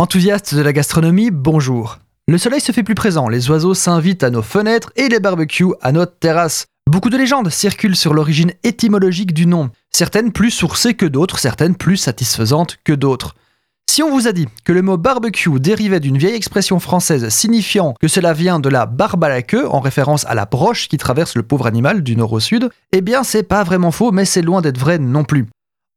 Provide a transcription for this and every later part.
Enthousiastes de la gastronomie, bonjour. Le soleil se fait plus présent, les oiseaux s'invitent à nos fenêtres et les barbecues à notre terrasse. Beaucoup de légendes circulent sur l'origine étymologique du nom, certaines plus sourcées que d'autres, certaines plus satisfaisantes que d'autres. Si on vous a dit que le mot barbecue dérivait d'une vieille expression française signifiant que cela vient de la barbe à la queue, en référence à la broche qui traverse le pauvre animal du nord au sud, eh bien c'est pas vraiment faux, mais c'est loin d'être vrai non plus.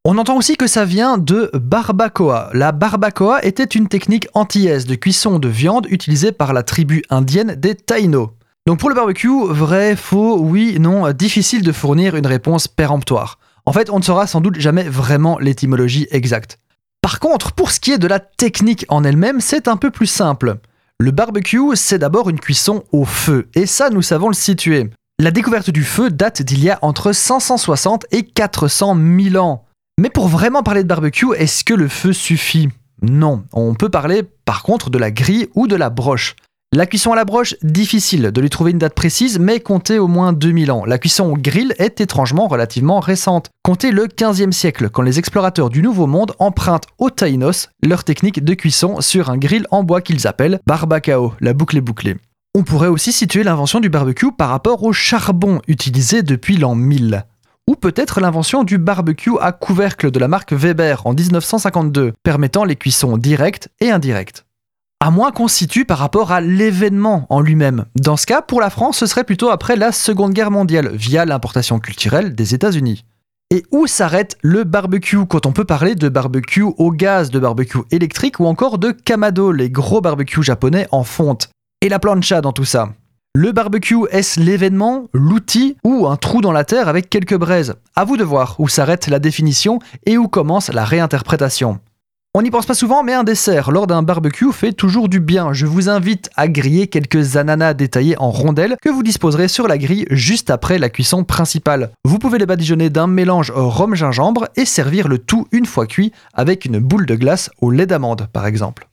On entend aussi que ça vient de barbacoa. La barbacoa était une technique antillaise de cuisson de viande utilisée par la tribu indienne des Taïnos. Donc pour le barbecue, vrai, faux, oui, non, difficile de fournir une réponse péremptoire. En fait, on ne saura sans doute jamais vraiment l'étymologie exacte. Par contre, pour ce qui est de la technique en elle-même, c'est un peu plus simple. Le barbecue, c'est d'abord une cuisson au feu, et ça, nous savons le situer. La découverte du feu date d'il y a entre 560 et 400 000 ans. Mais pour vraiment parler de barbecue, est-ce que le feu suffit? Non, on peut parler par contre de la grille ou de la broche. La cuisson à la broche, difficile de lui trouver une date précise, mais comptez au moins 2000 ans. La cuisson au grill est étrangement relativement récente. Comptez le 15e siècle, quand les explorateurs du Nouveau Monde empruntent aux Taïnos leur technique de cuisson sur un grill en bois qu'ils appellent barbacao, la boucle est bouclée. On pourrait aussi situer l'invention du barbecue par rapport au charbon utilisé depuis l'an 1000 ou peut-être l'invention du barbecue à couvercle de la marque Weber en 1952, permettant les cuissons directes et indirectes. À moins qu'on situe par rapport à l'événement en lui-même. Dans ce cas, pour la France, ce serait plutôt après la Seconde Guerre mondiale, via l'importation culturelle des États-Unis. Et où s'arrête le barbecue quand on peut parler de barbecue au gaz, de barbecue électrique ou encore de kamado, les gros barbecues japonais en fonte? Et la plancha dans tout ça? Le barbecue, est-ce l'événement, l'outil ou un trou dans la terre avec quelques braises? À vous de voir où s'arrête la définition et où commence la réinterprétation. On n'y pense pas souvent, mais un dessert lors d'un barbecue fait toujours du bien. Je vous invite à griller quelques ananas détaillés en rondelles que vous disposerez sur la grille juste après la cuisson principale. Vous pouvez les badigeonner d'un mélange rhum-gingembre et servir le tout une fois cuit avec une boule de glace au lait d'amande par exemple.